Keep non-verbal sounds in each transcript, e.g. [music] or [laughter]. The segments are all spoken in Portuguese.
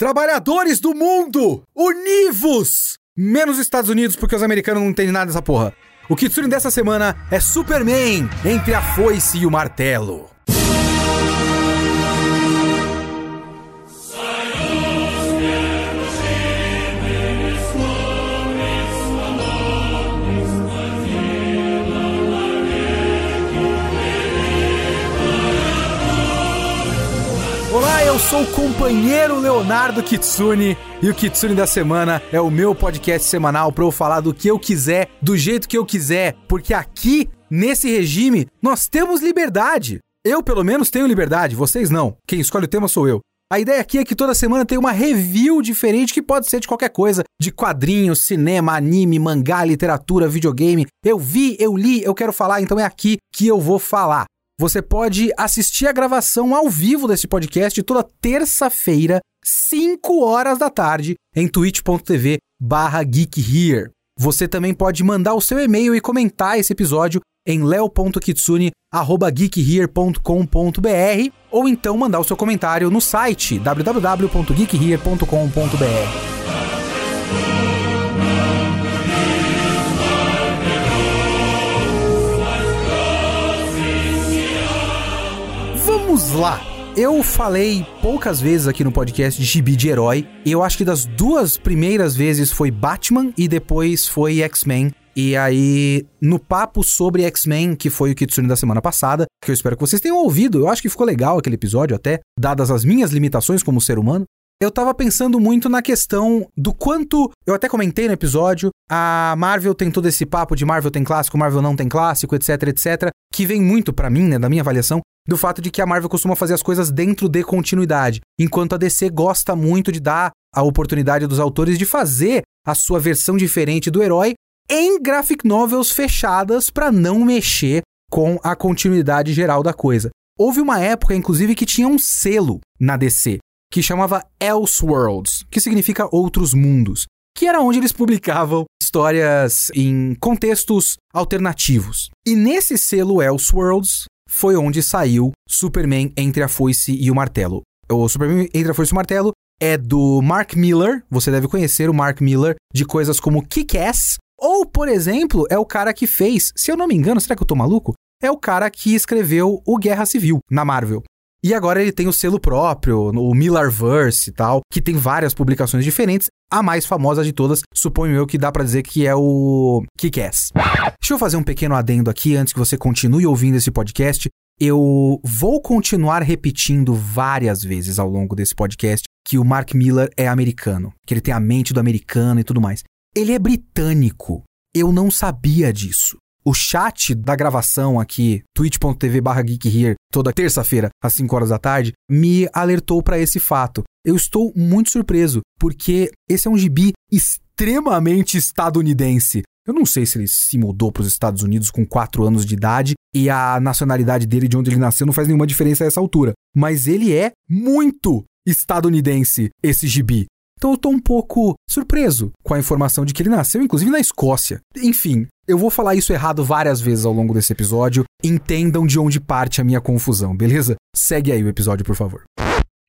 Trabalhadores do mundo, univos! Menos os Estados Unidos, porque os americanos não entendem nada dessa porra. O Kitsune dessa semana é Superman entre a foice e o martelo. Eu sou o companheiro Leonardo Kitsune e o Kitsune da semana é o meu podcast semanal para eu falar do que eu quiser, do jeito que eu quiser, porque aqui nesse regime nós temos liberdade. Eu pelo menos tenho liberdade, vocês não. Quem escolhe o tema sou eu. A ideia aqui é que toda semana tem uma review diferente que pode ser de qualquer coisa, de quadrinhos, cinema, anime, mangá, literatura, videogame. Eu vi, eu li, eu quero falar, então é aqui que eu vou falar. Você pode assistir a gravação ao vivo desse podcast toda terça-feira, 5 horas da tarde, em twitch.tv barra geekhere. Você também pode mandar o seu e-mail e comentar esse episódio em leo.kitsune.geekhere.com.br ou então mandar o seu comentário no site www.geekhere.com.br. Vamos lá! Eu falei poucas vezes aqui no podcast de gibi de herói, eu acho que das duas primeiras vezes foi Batman e depois foi X-Men. E aí, no papo sobre X-Men, que foi o Kitsune da semana passada, que eu espero que vocês tenham ouvido, eu acho que ficou legal aquele episódio até, dadas as minhas limitações como ser humano. Eu tava pensando muito na questão do quanto. Eu até comentei no episódio. A Marvel tem todo esse papo de Marvel tem clássico, Marvel não tem clássico, etc, etc. Que vem muito para mim, né, da minha avaliação, do fato de que a Marvel costuma fazer as coisas dentro de continuidade, enquanto a DC gosta muito de dar a oportunidade dos autores de fazer a sua versão diferente do herói em graphic novels fechadas para não mexer com a continuidade geral da coisa. Houve uma época, inclusive, que tinha um selo na DC que chamava Elseworlds, que significa outros mundos, que era onde eles publicavam histórias em contextos alternativos. E nesse selo Elseworlds foi onde saiu Superman entre a foice e o martelo. O Superman entre a foice e o martelo é do Mark Miller, você deve conhecer o Mark Miller de coisas como Kick-Ass, ou, por exemplo, é o cara que fez, se eu não me engano, será que eu tô maluco? É o cara que escreveu o Guerra Civil na Marvel. E agora ele tem o selo próprio, o Millarverse e tal, que tem várias publicações diferentes. A mais famosa de todas, suponho eu que dá para dizer que é o Kick-Ass. Deixa eu fazer um pequeno adendo aqui antes que você continue ouvindo esse podcast. Eu vou continuar repetindo várias vezes ao longo desse podcast que o Mark Miller é americano, que ele tem a mente do americano e tudo mais. Ele é britânico. Eu não sabia disso. O chat da gravação aqui, twitch.tv barra geekhere, toda terça-feira, às 5 horas da tarde, me alertou para esse fato. Eu estou muito surpreso, porque esse é um gibi extremamente estadunidense. Eu não sei se ele se mudou para os Estados Unidos com 4 anos de idade e a nacionalidade dele, de onde ele nasceu, não faz nenhuma diferença a essa altura. Mas ele é muito estadunidense, esse gibi. Então eu tô um pouco surpreso com a informação de que ele nasceu, inclusive, na Escócia. Enfim, eu vou falar isso errado várias vezes ao longo desse episódio. Entendam de onde parte a minha confusão, beleza? Segue aí o episódio, por favor.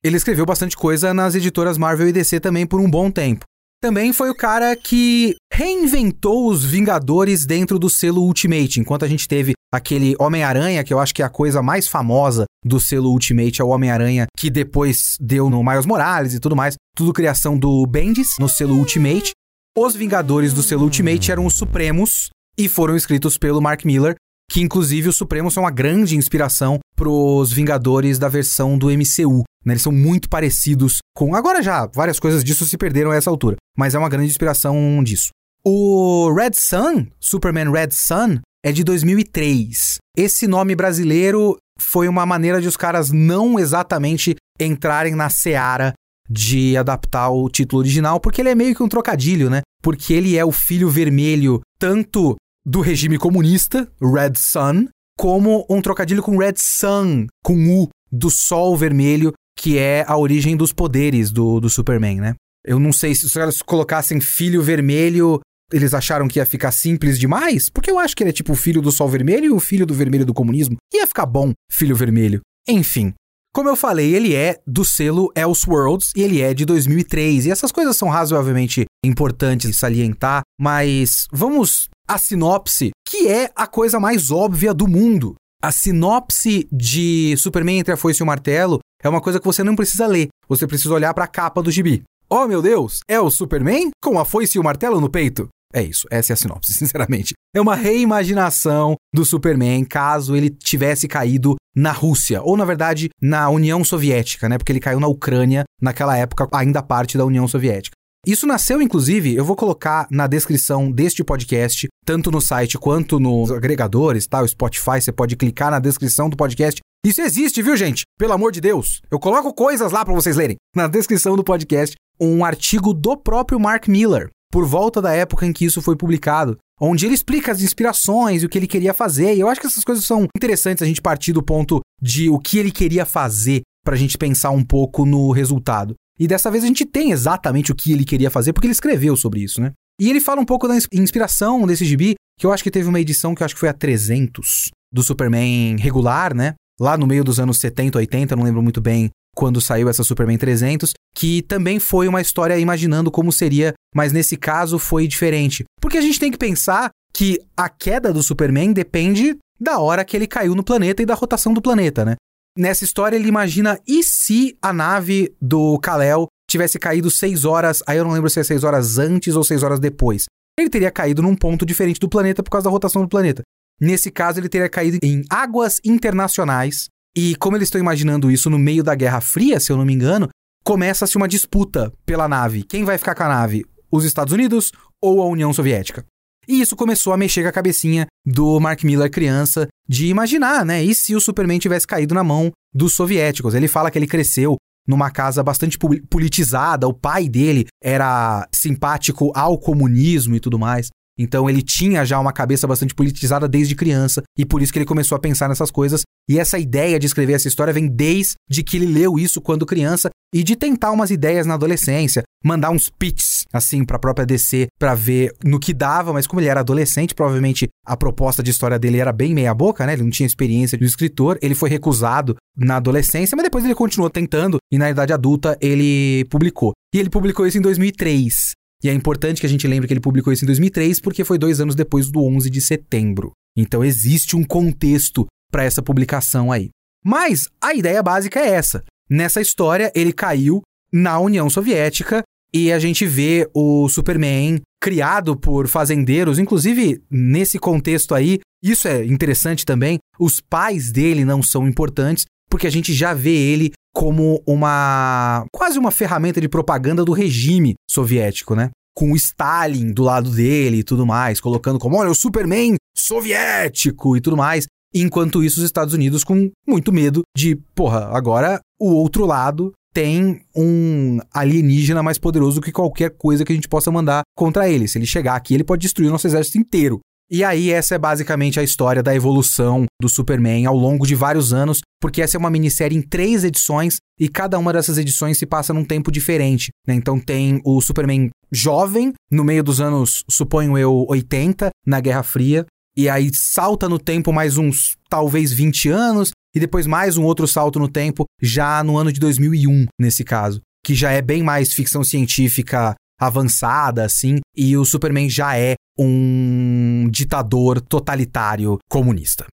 Ele escreveu bastante coisa nas editoras Marvel e DC também por um bom tempo. Também foi o cara que reinventou os Vingadores dentro do selo Ultimate, enquanto a gente teve aquele Homem-Aranha, que eu acho que é a coisa mais famosa do selo Ultimate, é o Homem-Aranha que depois deu no Miles Morales e tudo mais, tudo criação do Bendis no selo Ultimate. Os Vingadores do selo Ultimate eram os Supremos e foram escritos pelo Mark Miller, que inclusive os Supremos são uma grande inspiração pros Vingadores da versão do MCU. Né? Eles são muito parecidos com. Agora já, várias coisas disso se perderam a essa altura, mas é uma grande inspiração disso. O Red Sun, Superman Red Sun, é de 2003. Esse nome brasileiro foi uma maneira de os caras não exatamente entrarem na seara de adaptar o título original, porque ele é meio que um trocadilho, né? Porque ele é o filho vermelho tanto do regime comunista, Red Sun, como um trocadilho com Red Sun, com U, do Sol Vermelho, que é a origem dos poderes do, do Superman, né? Eu não sei se os caras colocassem filho vermelho, eles acharam que ia ficar simples demais, porque eu acho que ele é tipo o filho do Sol Vermelho e o filho do vermelho do comunismo. Ia ficar bom, filho vermelho. Enfim, Como eu falei, ele é do selo Elseworlds e ele é de 2003. E essas coisas são razoavelmente importantes de salientar, mas vamos à sinopse, que é a coisa mais óbvia do mundo. A sinopse de Superman entre a foice e o martelo é uma coisa que você não precisa ler, você precisa olhar para a capa do gibi. Oh meu Deus, é o Superman com a foice e o martelo no peito? É isso, essa é a sinopse, [laughs] sinceramente. É uma reimaginação do Superman caso ele tivesse caído na Rússia, ou na verdade na União Soviética, né? Porque ele caiu na Ucrânia, naquela época ainda parte da União Soviética. Isso nasceu, inclusive, eu vou colocar na descrição deste podcast, tanto no site quanto nos agregadores, tá? O Spotify, você pode clicar na descrição do podcast. Isso existe, viu, gente? Pelo amor de Deus. Eu coloco coisas lá para vocês lerem. Na descrição do podcast, um artigo do próprio Mark Miller, por volta da época em que isso foi publicado, onde ele explica as inspirações e o que ele queria fazer. E eu acho que essas coisas são interessantes a gente partir do ponto de o que ele queria fazer para a gente pensar um pouco no resultado. E dessa vez a gente tem exatamente o que ele queria fazer, porque ele escreveu sobre isso, né? E ele fala um pouco da inspiração desse gibi, que eu acho que teve uma edição que eu acho que foi a 300 do Superman regular, né? Lá no meio dos anos 70, 80, não lembro muito bem quando saiu essa Superman 300, que também foi uma história imaginando como seria, mas nesse caso foi diferente. Porque a gente tem que pensar que a queda do Superman depende da hora que ele caiu no planeta e da rotação do planeta, né? Nessa história, ele imagina e se a nave do Kal-El tivesse caído seis horas, aí eu não lembro se é seis horas antes ou seis horas depois. Ele teria caído num ponto diferente do planeta por causa da rotação do planeta. Nesse caso, ele teria caído em águas internacionais. E como eles estão imaginando isso no meio da Guerra Fria, se eu não me engano, começa-se uma disputa pela nave. Quem vai ficar com a nave? Os Estados Unidos ou a União Soviética? E isso começou a mexer com a cabecinha do Mark Miller criança de imaginar, né? E se o Superman tivesse caído na mão dos soviéticos? Ele fala que ele cresceu numa casa bastante politizada, o pai dele era simpático ao comunismo e tudo mais. Então ele tinha já uma cabeça bastante politizada desde criança e por isso que ele começou a pensar nessas coisas. E essa ideia de escrever essa história vem desde que ele leu isso quando criança e de tentar umas ideias na adolescência, mandar uns pitches assim para a própria DC para ver no que dava, mas como ele era adolescente, provavelmente a proposta de história dele era bem meia boca, né? Ele não tinha experiência de escritor, ele foi recusado na adolescência, mas depois ele continuou tentando e na idade adulta ele publicou. E ele publicou isso em 2003. E é importante que a gente lembre que ele publicou isso em 2003 porque foi dois anos depois do 11 de setembro. Então existe um contexto para essa publicação aí. Mas a ideia básica é essa. Nessa história, ele caiu na União Soviética e a gente vê o Superman criado por fazendeiros, inclusive nesse contexto aí, isso é interessante também, os pais dele não são importantes, porque a gente já vê ele como uma quase uma ferramenta de propaganda do regime soviético, né? Com o Stalin do lado dele e tudo mais, colocando como, olha, o Superman soviético e tudo mais. Enquanto isso, os Estados Unidos com muito medo de, porra, agora o outro lado tem um alienígena mais poderoso que qualquer coisa que a gente possa mandar contra ele. Se ele chegar aqui, ele pode destruir o nosso exército inteiro. E aí, essa é basicamente a história da evolução do Superman ao longo de vários anos, porque essa é uma minissérie em três edições e cada uma dessas edições se passa num tempo diferente. Né? Então, tem o Superman jovem, no meio dos anos, suponho eu, 80, na Guerra Fria, e aí salta no tempo mais uns talvez 20 anos, e depois mais um outro salto no tempo, já no ano de 2001, nesse caso, que já é bem mais ficção científica avançada, assim, e o Superman já é um ditador totalitário comunista.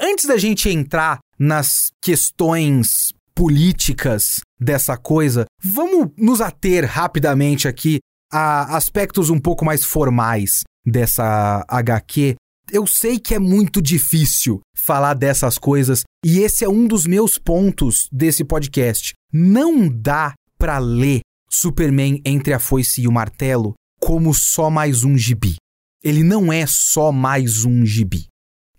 Antes da gente entrar nas questões políticas dessa coisa, vamos nos ater rapidamente aqui a aspectos um pouco mais formais dessa HQ. Eu sei que é muito difícil falar dessas coisas e esse é um dos meus pontos desse podcast. Não dá para ler Superman entre a foice e o martelo como só mais um gibi. Ele não é só mais um gibi.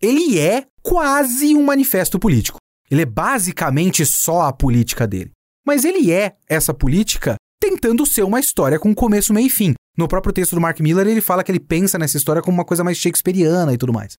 Ele é quase um manifesto político. Ele é basicamente só a política dele. Mas ele é essa política tentando ser uma história com começo, meio e fim. No próprio texto do Mark Miller, ele fala que ele pensa nessa história como uma coisa mais shakespeariana e tudo mais.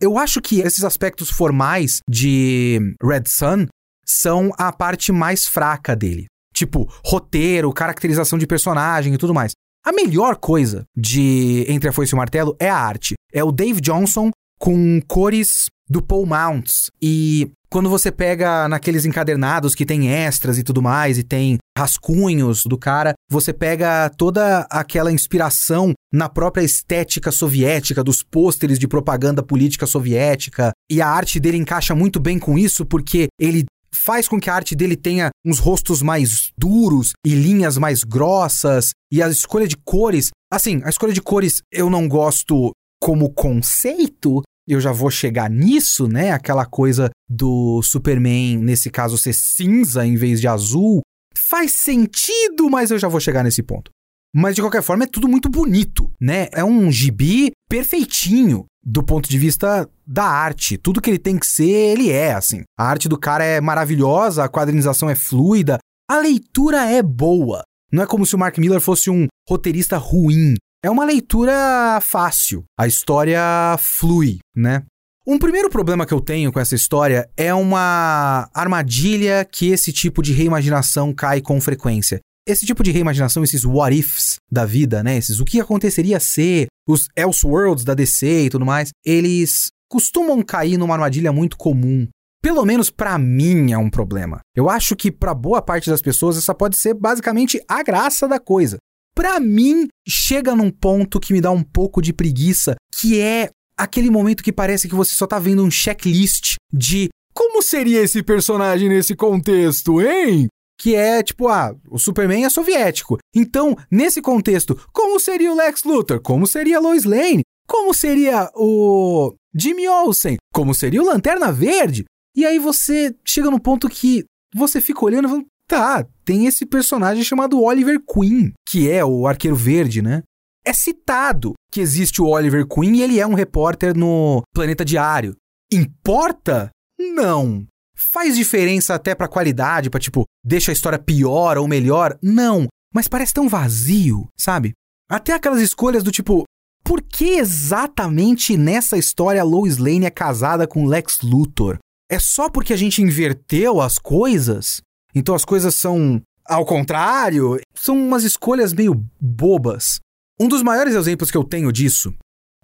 Eu acho que esses aspectos formais de Red Sun são a parte mais fraca dele. Tipo, roteiro, caracterização de personagem e tudo mais. A melhor coisa de Entre a Foice e o Martelo é a arte. É o Dave Johnson com cores do Paul Mounts. E quando você pega naqueles encadernados que tem extras e tudo mais, e tem rascunhos do cara, você pega toda aquela inspiração na própria estética soviética, dos pôsteres de propaganda política soviética, e a arte dele encaixa muito bem com isso, porque ele faz com que a arte dele tenha uns rostos mais duros e linhas mais grossas, e a escolha de cores. Assim, a escolha de cores eu não gosto como conceito, eu já vou chegar nisso, né? Aquela coisa do Superman, nesse caso, ser cinza em vez de azul. Faz sentido, mas eu já vou chegar nesse ponto. Mas de qualquer forma é tudo muito bonito, né? É um gibi perfeitinho do ponto de vista da arte. Tudo que ele tem que ser, ele é, assim. A arte do cara é maravilhosa, a quadrinização é fluida, a leitura é boa. Não é como se o Mark Miller fosse um roteirista ruim. É uma leitura fácil. A história flui, né? Um primeiro problema que eu tenho com essa história é uma armadilha que esse tipo de reimaginação cai com frequência. Esse tipo de reimaginação, esses what ifs da vida, né? Esses o que aconteceria ser, os Elseworlds da DC e tudo mais, eles costumam cair numa armadilha muito comum. Pelo menos para mim é um problema. Eu acho que para boa parte das pessoas essa pode ser basicamente a graça da coisa para mim, chega num ponto que me dá um pouco de preguiça, que é aquele momento que parece que você só tá vendo um checklist de como seria esse personagem nesse contexto, hein? Que é tipo, ah, o Superman é soviético. Então, nesse contexto, como seria o Lex Luthor? Como seria a Lois Lane? Como seria o Jimmy Olsen? Como seria o Lanterna Verde? E aí você chega no ponto que você fica olhando e falando, Tá, tem esse personagem chamado Oliver Queen, que é o Arqueiro Verde, né? É citado que existe o Oliver Queen e ele é um repórter no Planeta Diário. Importa? Não. Faz diferença até pra qualidade, pra tipo, deixa a história pior ou melhor? Não. Mas parece tão vazio, sabe? Até aquelas escolhas do tipo, por que exatamente nessa história Lois Lane é casada com Lex Luthor? É só porque a gente inverteu as coisas? Então as coisas são ao contrário, são umas escolhas meio bobas. Um dos maiores exemplos que eu tenho disso,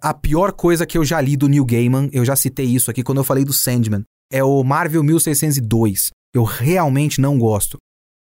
a pior coisa que eu já li do Neil Gaiman, eu já citei isso aqui quando eu falei do Sandman, é o Marvel 1602. Eu realmente não gosto.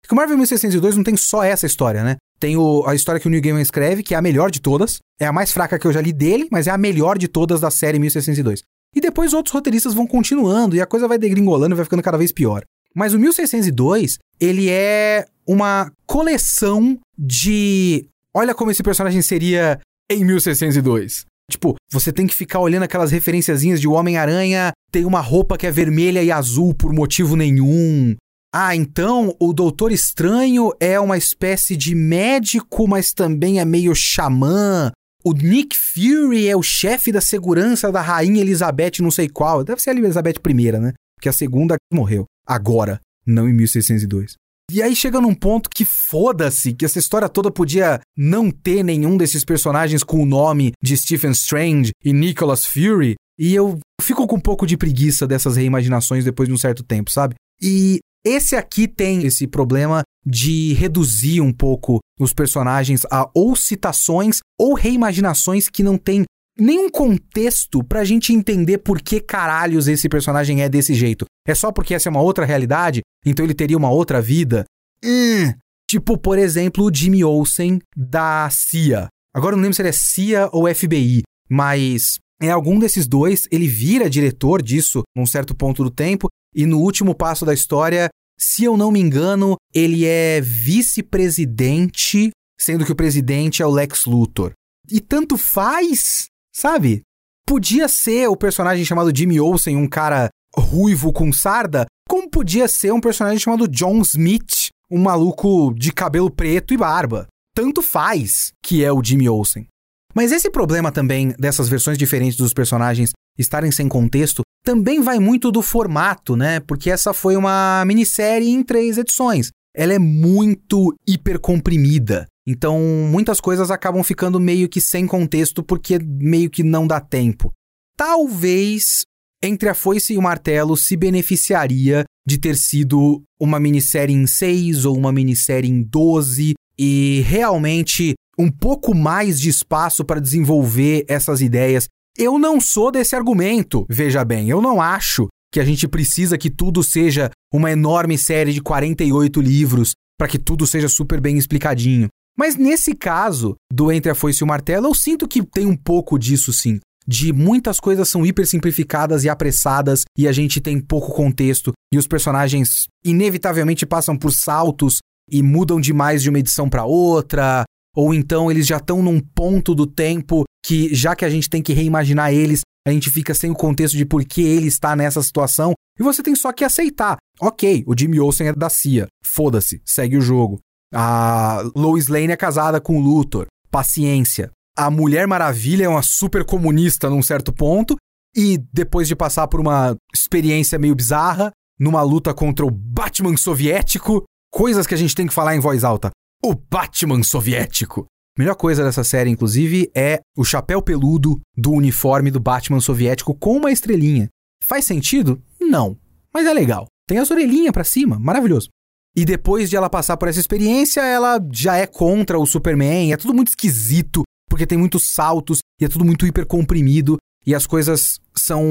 Porque o Marvel 1602 não tem só essa história, né? Tem o, a história que o Neil Gaiman escreve, que é a melhor de todas. É a mais fraca que eu já li dele, mas é a melhor de todas da série 1602. E depois outros roteiristas vão continuando e a coisa vai degringolando e vai ficando cada vez pior. Mas o 1602, ele é uma coleção de. Olha como esse personagem seria em 1602. Tipo, você tem que ficar olhando aquelas referenciazinhas de Homem-Aranha tem uma roupa que é vermelha e azul por motivo nenhum. Ah, então o Doutor Estranho é uma espécie de médico, mas também é meio xamã. O Nick Fury é o chefe da segurança da Rainha Elizabeth, não sei qual. Deve ser a Elizabeth I, né? Porque a segunda morreu agora, não em 1602. E aí chega num ponto que foda-se, que essa história toda podia não ter nenhum desses personagens com o nome de Stephen Strange e Nicholas Fury, e eu fico com um pouco de preguiça dessas reimaginações depois de um certo tempo, sabe? E esse aqui tem esse problema de reduzir um pouco os personagens a ou citações ou reimaginações que não tem nenhum contexto pra gente entender por que caralhos esse personagem é desse jeito. É só porque essa é uma outra realidade? Então ele teria uma outra vida? Hum. Tipo, por exemplo, o Jimmy Olsen da CIA. Agora eu não lembro se ele é CIA ou FBI, mas é algum desses dois, ele vira diretor disso num certo ponto do tempo, e no último passo da história, se eu não me engano, ele é vice-presidente, sendo que o presidente é o Lex Luthor. E tanto faz Sabe? Podia ser o personagem chamado Jimmy Olsen, um cara ruivo com sarda, como podia ser um personagem chamado John Smith, um maluco de cabelo preto e barba. Tanto faz que é o Jimmy Olsen. Mas esse problema também dessas versões diferentes dos personagens estarem sem contexto também vai muito do formato, né? Porque essa foi uma minissérie em três edições. Ela é muito hipercomprimida. Então, muitas coisas acabam ficando meio que sem contexto porque meio que não dá tempo. Talvez Entre a Foice e o Martelo se beneficiaria de ter sido uma minissérie em 6 ou uma minissérie em 12 e realmente um pouco mais de espaço para desenvolver essas ideias Eu não sou desse argumento, veja bem, eu não acho que a gente precisa que tudo seja uma enorme série de 48 livros para que tudo seja super bem explicadinho. Mas nesse caso do Entre a Foice e o Martelo, eu sinto que tem um pouco disso sim. De muitas coisas são hiper simplificadas e apressadas e a gente tem pouco contexto e os personagens inevitavelmente passam por saltos e mudam demais de uma edição para outra, ou então eles já estão num ponto do tempo que já que a gente tem que reimaginar eles, a gente fica sem o contexto de por que ele está nessa situação e você tem só que aceitar. Ok, o Jimmy Olsen é da CIA. Foda-se, segue o jogo. A Lois Lane é casada com o Luthor. Paciência. A Mulher Maravilha é uma super comunista num certo ponto. E depois de passar por uma experiência meio bizarra, numa luta contra o Batman soviético, coisas que a gente tem que falar em voz alta. O Batman soviético. Melhor coisa dessa série, inclusive, é o chapéu peludo do uniforme do Batman soviético com uma estrelinha. Faz sentido? Não. Mas é legal. Tem as orelhinhas para cima, maravilhoso. E depois de ela passar por essa experiência, ela já é contra o Superman. É tudo muito esquisito, porque tem muitos saltos e é tudo muito hiper comprimido e as coisas são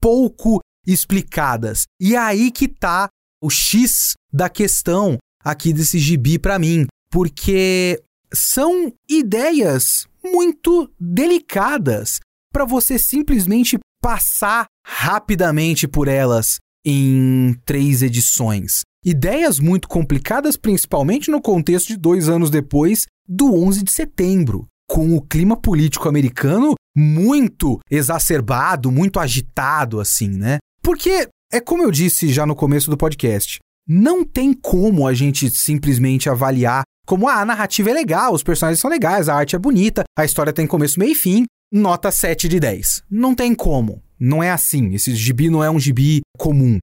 pouco explicadas. E é aí que tá o X da questão aqui desse gibi para mim, porque são ideias muito delicadas para você simplesmente passar rapidamente por elas em três edições. Ideias muito complicadas, principalmente no contexto de dois anos depois do 11 de setembro, com o clima político americano muito exacerbado, muito agitado, assim, né? Porque é como eu disse já no começo do podcast, não tem como a gente simplesmente avaliar como ah, a narrativa é legal, os personagens são legais, a arte é bonita, a história tem começo, meio e fim, nota 7 de 10. Não tem como. Não é assim. Esse gibi não é um gibi comum.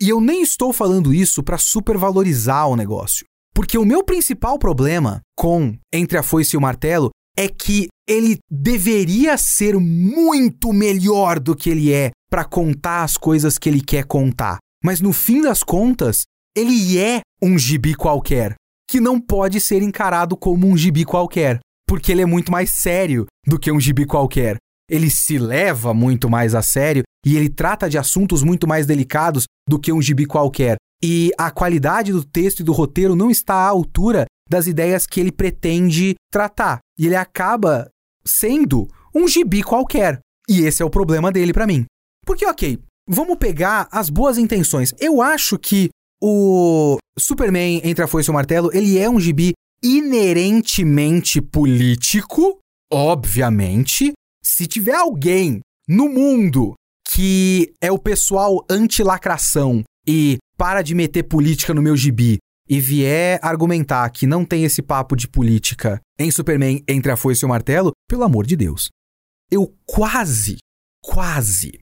E eu nem estou falando isso para supervalorizar o negócio. Porque o meu principal problema com Entre a Foice e o Martelo é que ele deveria ser muito melhor do que ele é para contar as coisas que ele quer contar. Mas no fim das contas, ele é um gibi qualquer que não pode ser encarado como um gibi qualquer, porque ele é muito mais sério do que um gibi qualquer. Ele se leva muito mais a sério e ele trata de assuntos muito mais delicados do que um gibi qualquer. E a qualidade do texto e do roteiro não está à altura das ideias que ele pretende tratar. E ele acaba sendo um gibi qualquer. E esse é o problema dele para mim. Porque, ok, vamos pegar as boas intenções. Eu acho que o Superman Entre a Foice e o Martelo, ele é um gibi inerentemente político, obviamente. Se tiver alguém no mundo que é o pessoal anti-lacração e para de meter política no meu gibi e vier argumentar que não tem esse papo de política em Superman Entre a Foice e o Martelo, pelo amor de Deus. Eu quase, quase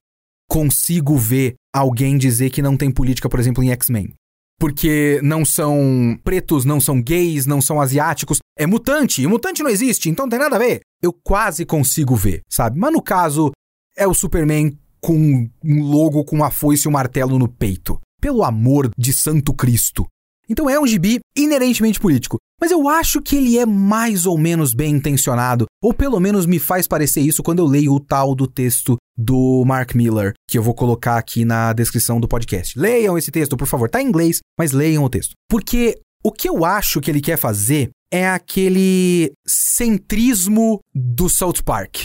consigo ver alguém dizer que não tem política, por exemplo, em X-Men porque não são pretos, não são gays, não são asiáticos. É mutante, e mutante não existe, então não tem nada a ver. Eu quase consigo ver, sabe? Mas no caso, é o Superman com um logo com uma foice e um martelo no peito. Pelo amor de Santo Cristo. Então é um gibi inerentemente político, mas eu acho que ele é mais ou menos bem intencionado, ou pelo menos me faz parecer isso quando eu leio o tal do texto do Mark Miller, que eu vou colocar aqui na descrição do podcast. Leiam esse texto, por favor. Tá em inglês, mas leiam o texto. Porque o que eu acho que ele quer fazer é aquele centrismo do South Park.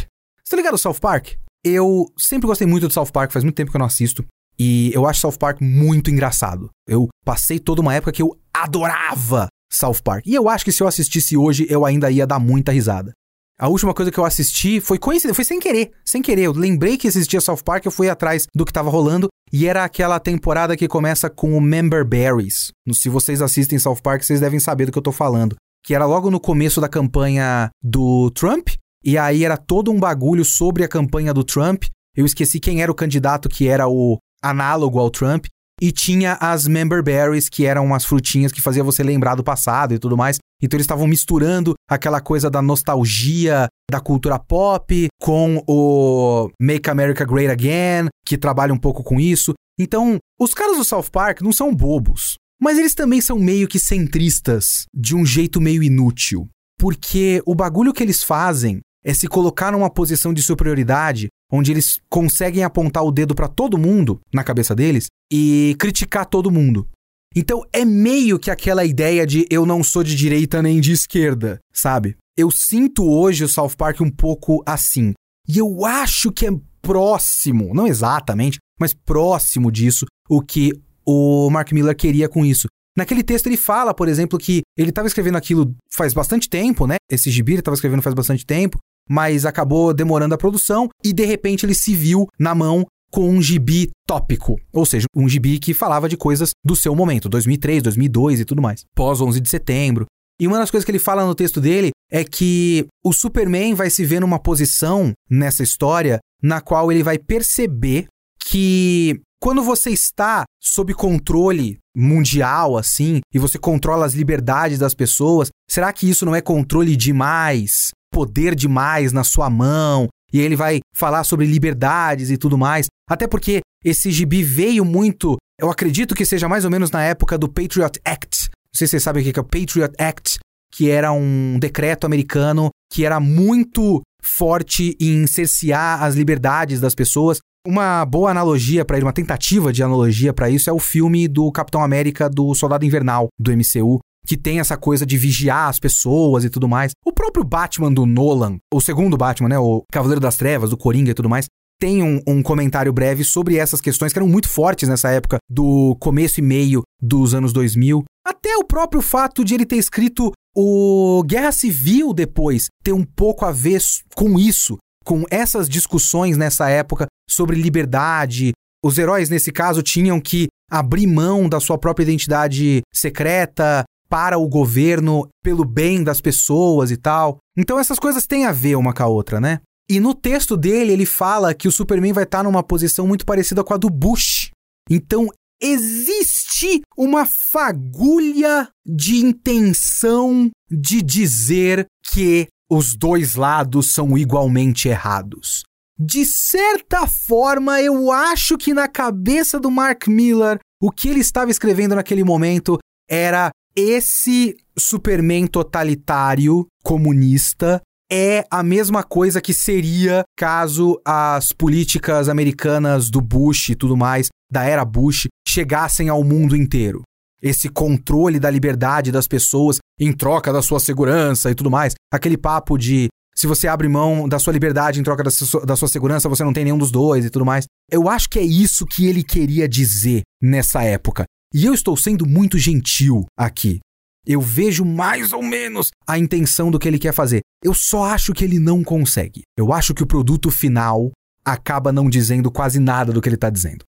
Você tá ligado ao South Park? Eu sempre gostei muito do South Park, faz muito tempo que eu não assisto. E eu acho South Park muito engraçado. Eu passei toda uma época que eu adorava South Park. E eu acho que se eu assistisse hoje, eu ainda ia dar muita risada. A última coisa que eu assisti foi coincidência, foi sem querer, sem querer. Eu lembrei que existia South Park, eu fui atrás do que tava rolando e era aquela temporada que começa com o Member Berries. Se vocês assistem South Park, vocês devem saber do que eu tô falando. Que era logo no começo da campanha do Trump, e aí era todo um bagulho sobre a campanha do Trump. Eu esqueci quem era o candidato que era o análogo ao Trump, e tinha as member berries, que eram umas frutinhas que fazia você lembrar do passado e tudo mais. Então eles estavam misturando aquela coisa da nostalgia da cultura pop com o Make America Great Again, que trabalha um pouco com isso. Então, os caras do South Park não são bobos, mas eles também são meio que centristas de um jeito meio inútil. Porque o bagulho que eles fazem é se colocar numa posição de superioridade onde eles conseguem apontar o dedo para todo mundo na cabeça deles e criticar todo mundo. Então é meio que aquela ideia de eu não sou de direita nem de esquerda, sabe? Eu sinto hoje o South Park um pouco assim. E eu acho que é próximo, não exatamente, mas próximo disso, o que o Mark Miller queria com isso. Naquele texto ele fala, por exemplo, que ele estava escrevendo aquilo faz bastante tempo, né? Esse gibi ele estava escrevendo faz bastante tempo, mas acabou demorando a produção e de repente ele se viu na mão com um gibi tópico, ou seja, um gibi que falava de coisas do seu momento, 2003, 2002 e tudo mais, pós 11 de setembro. E uma das coisas que ele fala no texto dele é que o Superman vai se ver numa posição nessa história na qual ele vai perceber que quando você está sob controle mundial, assim, e você controla as liberdades das pessoas, será que isso não é controle demais? Poder demais na sua mão? E ele vai falar sobre liberdades e tudo mais. Até porque esse gibi veio muito, eu acredito que seja mais ou menos na época do Patriot Act. Não sei se vocês sabem o que é o Patriot Act, que era um decreto americano que era muito forte em cercear as liberdades das pessoas. Uma boa analogia para ele, uma tentativa de analogia para isso é o filme do Capitão América do Soldado Invernal do MCU, que tem essa coisa de vigiar as pessoas e tudo mais. O próprio Batman do Nolan, o segundo Batman, né, o Cavaleiro das Trevas, do Coringa e tudo mais, tem um, um, comentário breve sobre essas questões que eram muito fortes nessa época do começo e meio dos anos 2000. Até o próprio fato de ele ter escrito o Guerra Civil depois ter um pouco a ver com isso, com essas discussões nessa época sobre liberdade. Os heróis, nesse caso, tinham que abrir mão da sua própria identidade secreta para o governo, pelo bem das pessoas e tal. Então essas coisas têm a ver uma com a outra, né? E no texto dele, ele fala que o Superman vai estar numa posição muito parecida com a do Bush. Então, existe uma fagulha de intenção de dizer que os dois lados são igualmente errados. De certa forma, eu acho que na cabeça do Mark Miller, o que ele estava escrevendo naquele momento era esse Superman totalitário comunista é a mesma coisa que seria caso as políticas americanas do Bush e tudo mais, da era Bush, chegassem ao mundo inteiro. Esse controle da liberdade das pessoas em troca da sua segurança e tudo mais. Aquele papo de se você abre mão da sua liberdade em troca da sua, da sua segurança, você não tem nenhum dos dois e tudo mais. Eu acho que é isso que ele queria dizer nessa época. E eu estou sendo muito gentil aqui. Eu vejo mais ou menos a intenção do que ele quer fazer. Eu só acho que ele não consegue. Eu acho que o produto final acaba não dizendo quase nada do que ele está dizendo.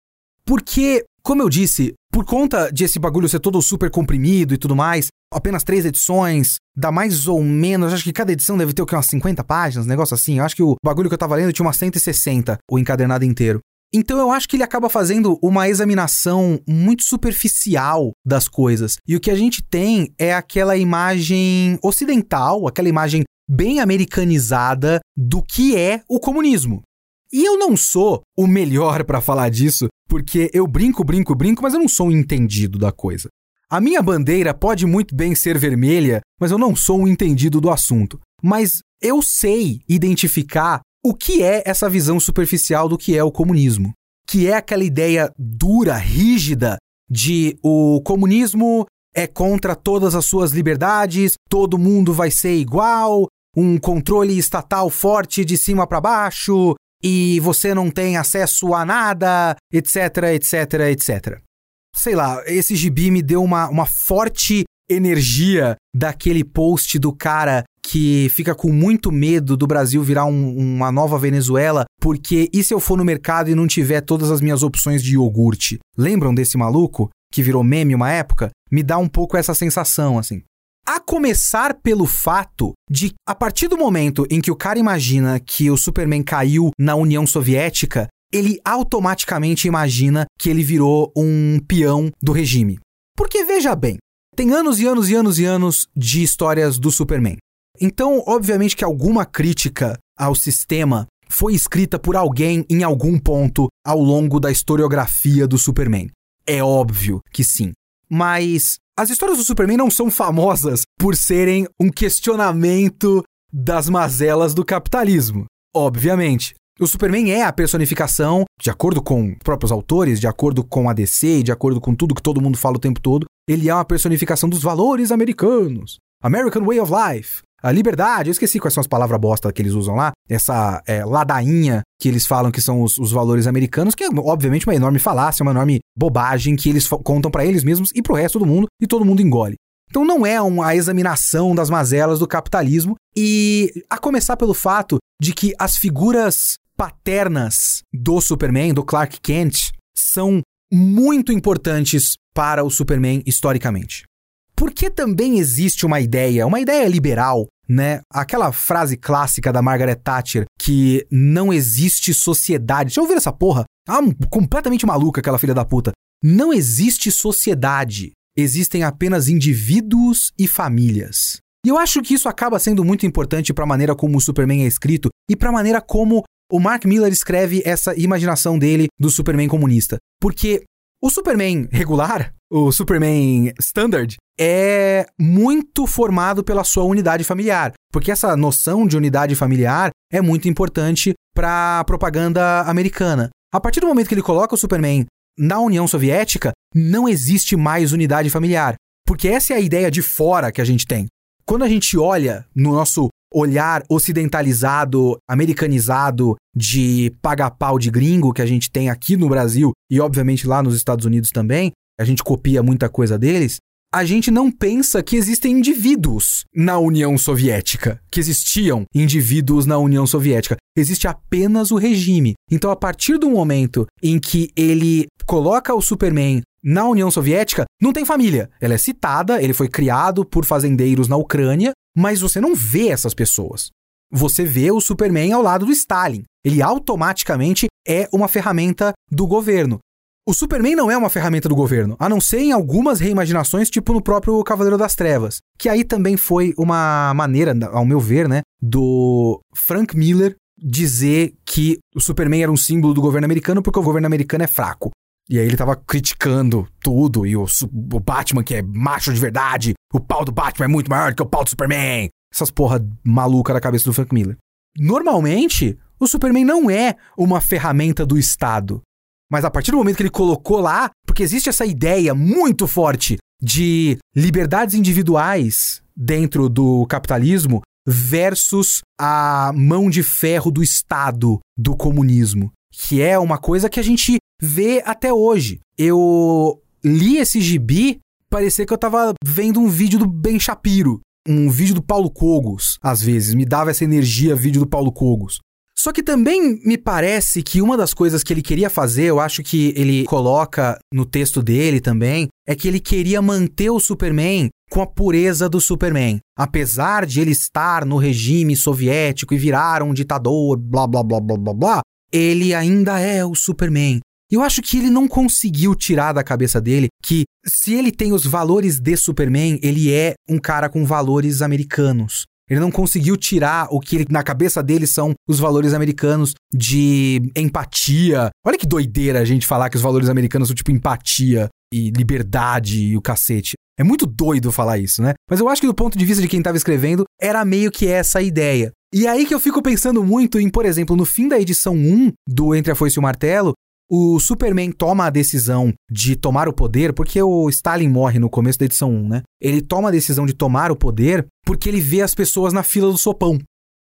Porque, como eu disse, por conta de esse bagulho ser todo super comprimido e tudo mais, apenas três edições, dá mais ou menos, acho que cada edição deve ter o que, umas 50 páginas, negócio assim. Eu acho que o bagulho que eu tava lendo tinha umas 160, o encadernado inteiro. Então eu acho que ele acaba fazendo uma examinação muito superficial das coisas. E o que a gente tem é aquela imagem ocidental, aquela imagem bem americanizada do que é o comunismo. E eu não sou o melhor para falar disso, porque eu brinco, brinco, brinco, mas eu não sou um entendido da coisa. A minha bandeira pode muito bem ser vermelha, mas eu não sou um entendido do assunto. Mas eu sei identificar o que é essa visão superficial do que é o comunismo? Que é aquela ideia dura, rígida de o comunismo é contra todas as suas liberdades, todo mundo vai ser igual, um controle estatal forte de cima para baixo e você não tem acesso a nada, etc, etc, etc. Sei lá, esse gibi me deu uma, uma forte energia daquele post do cara que fica com muito medo do Brasil virar um, uma nova Venezuela, porque e se eu for no mercado e não tiver todas as minhas opções de iogurte? Lembram desse maluco que virou meme uma época? Me dá um pouco essa sensação, assim. A começar pelo fato de, a partir do momento em que o cara imagina que o Superman caiu na União Soviética, ele automaticamente imagina que ele virou um peão do regime. Porque veja bem, tem anos e anos e anos e anos de histórias do Superman. Então, obviamente que alguma crítica ao sistema foi escrita por alguém em algum ponto ao longo da historiografia do Superman. É óbvio que sim. Mas as histórias do Superman não são famosas por serem um questionamento das mazelas do capitalismo. Obviamente. O Superman é a personificação, de acordo com os próprios autores, de acordo com a DC, de acordo com tudo que todo mundo fala o tempo todo, ele é uma personificação dos valores americanos. American Way of Life. A liberdade, eu esqueci quais são as palavras bosta que eles usam lá. Essa é, ladainha que eles falam que são os, os, valores americanos, que é obviamente uma enorme falácia, uma enorme bobagem que eles contam para eles mesmos e pro resto do mundo e todo mundo engole. Então não é uma examinação das mazelas do capitalismo e a começar pelo fato de que as figuras paternas do Superman, do Clark Kent, são muito importantes para o Superman historicamente. Porque também existe uma ideia, uma ideia liberal, né? Aquela frase clássica da Margaret Thatcher que não existe sociedade. Já ouviram essa porra? Ah, completamente maluca aquela filha da puta. Não existe sociedade. Existem apenas indivíduos e famílias. E eu acho que isso acaba sendo muito importante para a maneira como o Superman é escrito e para a maneira como o Mark Miller escreve essa imaginação dele do Superman comunista. Porque o Superman regular, o Superman Standard, é muito formado pela sua unidade familiar. Porque essa noção de unidade familiar é muito importante para a propaganda americana. A partir do momento que ele coloca o Superman na União Soviética, não existe mais unidade familiar. Porque essa é a ideia de fora que a gente tem. Quando a gente olha no nosso olhar ocidentalizado, americanizado de paga-pau de gringo que a gente tem aqui no Brasil e obviamente lá nos Estados Unidos também, a gente copia muita coisa deles, a gente não pensa que existem indivíduos na União Soviética, que existiam indivíduos na União Soviética. Existe apenas o regime. Então, a partir do momento em que ele coloca o Superman na União Soviética, não tem família. Ela é citada, ele foi criado por fazendeiros na Ucrânia, mas você não vê essas pessoas. Você vê o Superman ao lado do Stalin. Ele automaticamente é uma ferramenta do governo. O Superman não é uma ferramenta do governo, a não ser em algumas reimaginações, tipo no próprio Cavaleiro das Trevas, que aí também foi uma maneira, ao meu ver, né, do Frank Miller dizer que o Superman era um símbolo do governo americano porque o governo americano é fraco. E aí ele tava criticando tudo, e o, o, Batman, que é macho de verdade, o pau do Batman é muito maior do que o pau do Superman. Essas porra maluca da cabeça do Frank Miller. Normalmente, o Superman não é uma ferramenta do Estado. Mas a partir do momento que ele colocou lá, porque existe essa ideia muito forte de liberdades individuais dentro do capitalismo versus a mão de ferro do Estado do comunismo que é uma coisa que a gente vê até hoje. Eu li esse gibi, parecia que eu tava vendo um vídeo do Ben Shapiro, um vídeo do Paulo Cogos, às vezes, me dava essa energia vídeo do Paulo Cogos. Só que também me parece que uma das coisas que ele queria fazer, eu acho que ele coloca no texto dele também, é que ele queria manter o Superman com a pureza do Superman. Apesar de ele estar no regime soviético e virar um ditador, blá blá blá blá blá blá, ele ainda é o Superman. Eu acho que ele não conseguiu tirar da cabeça dele que, se ele tem os valores de Superman, ele é um cara com valores americanos. Ele não conseguiu tirar o que ele, na cabeça dele são os valores americanos de empatia. Olha que doideira a gente falar que os valores americanos são tipo empatia e liberdade e o cacete. É muito doido falar isso, né? Mas eu acho que do ponto de vista de quem estava escrevendo, era meio que essa a ideia. E aí que eu fico pensando muito em, por exemplo, no fim da edição 1 do Entre a Foice e o Martelo, o Superman toma a decisão de tomar o poder, porque o Stalin morre no começo da edição 1, né? Ele toma a decisão de tomar o poder porque ele vê as pessoas na fila do sopão.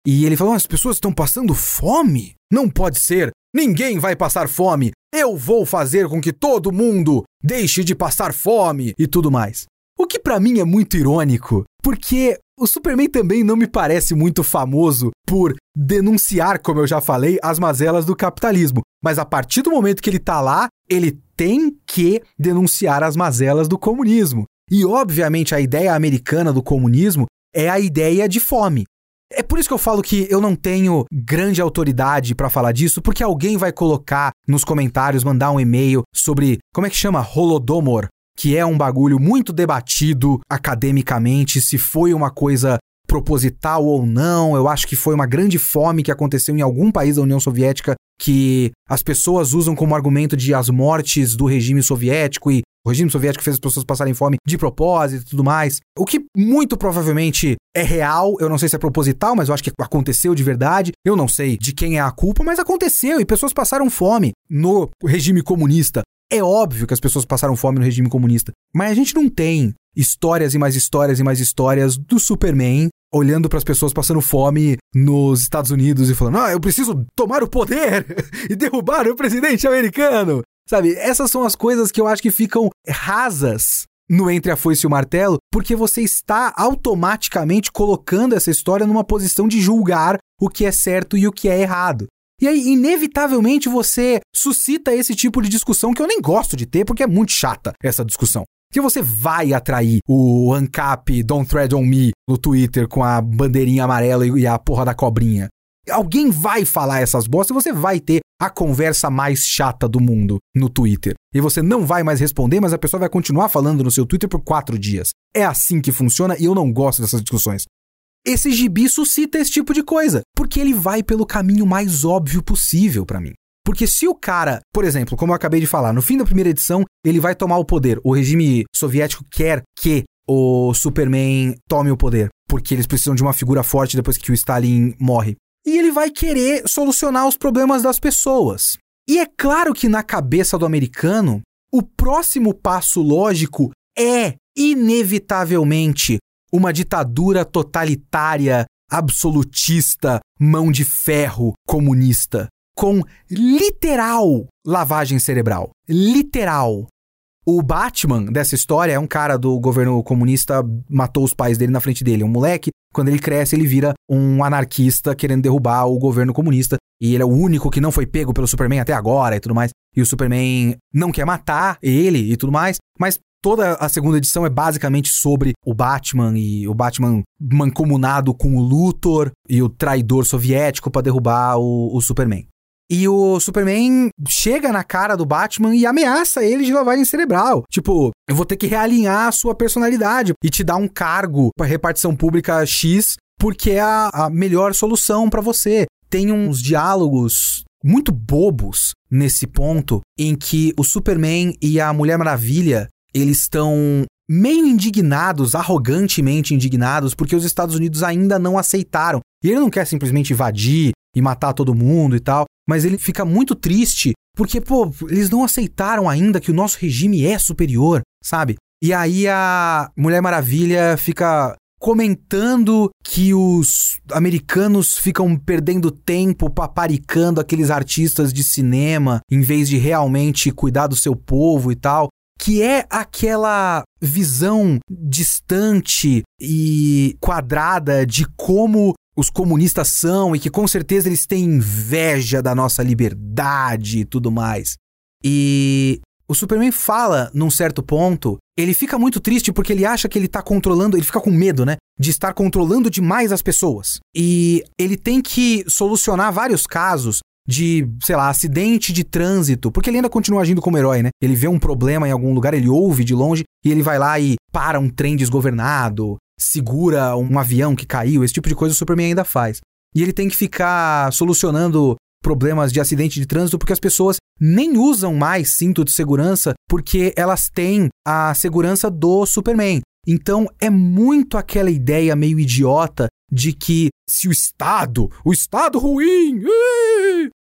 E ele fala: as pessoas estão passando fome? Não pode ser! Ninguém vai passar fome! Eu vou fazer com que todo mundo deixe de passar fome e tudo mais. O que para mim é muito irônico, porque o Superman também não me parece muito famoso por denunciar, como eu já falei, as mazelas do capitalismo. Mas a partir do momento que ele tá lá, ele tem que denunciar as mazelas do comunismo. E obviamente a ideia americana do comunismo é a ideia de fome. É por isso que eu falo que eu não tenho grande autoridade para falar disso, porque alguém vai colocar nos comentários, mandar um e-mail sobre como é que chama Holodomor, que é um bagulho muito debatido academicamente se foi uma coisa proposital ou não. Eu acho que foi uma grande fome que aconteceu em algum país da União Soviética que as pessoas usam como argumento de as mortes do regime soviético e o regime soviético fez as pessoas passarem fome de propósito e tudo mais. O que muito provavelmente é real, eu não sei se é proposital, mas eu acho que aconteceu de verdade. Eu não sei de quem é a culpa, mas aconteceu e pessoas passaram fome no regime comunista. É óbvio que as pessoas passaram fome no regime comunista, mas a gente não tem histórias e mais histórias e mais histórias do Superman olhando para as pessoas passando fome nos Estados Unidos e falando: "Ah, eu preciso tomar o poder [laughs] e derrubar o presidente americano". Sabe? Essas são as coisas que eu acho que ficam rasas no Entre a Foice e o Martelo, porque você está automaticamente colocando essa história numa posição de julgar o que é certo e o que é errado. E aí, inevitavelmente, você suscita esse tipo de discussão que eu nem gosto de ter, porque é muito chata essa discussão. Que você vai atrair o ANCAP Don't Tread on Me no Twitter com a bandeirinha amarela e a porra da cobrinha. Alguém vai falar essas bostas e você vai ter a conversa mais chata do mundo no Twitter. E você não vai mais responder, mas a pessoa vai continuar falando no seu Twitter por quatro dias. É assim que funciona e eu não gosto dessas discussões. Esse gibi suscita esse tipo de coisa, porque ele vai pelo caminho mais óbvio possível para mim. Porque se o cara, por exemplo, como eu acabei de falar, no fim da primeira edição, ele vai tomar o poder. O regime soviético quer que o Superman tome o poder, porque eles precisam de uma figura forte depois que o Stalin morre. E ele vai querer solucionar os problemas das pessoas. E é claro que na cabeça do americano, o próximo passo lógico é, inevitavelmente, uma ditadura totalitária, absolutista, mão de ferro, comunista, com literal lavagem cerebral. Literal. O Batman dessa história é um cara do governo comunista, matou os pais dele na frente dele. Um moleque, quando ele cresce, ele vira um anarquista querendo derrubar o governo comunista. E ele é o único que não foi pego pelo Superman até agora e tudo mais. E o Superman não quer matar ele e tudo mais. Mas toda a segunda edição é basicamente sobre o Batman e o Batman mancomunado com o Luthor e o traidor soviético para derrubar o, o Superman. E o Superman chega na cara do Batman e ameaça ele de lavagem cerebral. Tipo, eu vou ter que realinhar a sua personalidade e te dar um cargo para repartição pública X, porque é a, a melhor solução para você. Tem uns diálogos muito bobos nesse ponto em que o Superman e a Mulher Maravilha eles estão meio indignados, arrogantemente indignados, porque os Estados Unidos ainda não aceitaram. E ele não quer simplesmente invadir e matar todo mundo e tal, mas ele fica muito triste porque, pô, eles não aceitaram ainda que o nosso regime é superior, sabe? E aí a Mulher Maravilha fica comentando que os americanos ficam perdendo tempo paparicando aqueles artistas de cinema em vez de realmente cuidar do seu povo e tal que é aquela visão distante e quadrada de como os comunistas são e que com certeza eles têm inveja da nossa liberdade e tudo mais. E o Superman fala num certo ponto, ele fica muito triste porque ele acha que ele tá controlando, ele fica com medo, né? De estar controlando demais as pessoas. E ele tem que solucionar vários casos de, sei lá, acidente de trânsito, porque ele ainda continua agindo como herói, né? Ele vê um problema em algum lugar, ele ouve de longe e ele vai lá e para um trem desgovernado, segura um avião que caiu, esse tipo de coisa o Superman ainda faz. E ele tem que ficar solucionando problemas de acidente de trânsito porque as pessoas nem usam mais cinto de segurança porque elas têm a segurança do Superman. Então é muito aquela ideia meio idiota de que se o Estado, o Estado ruim,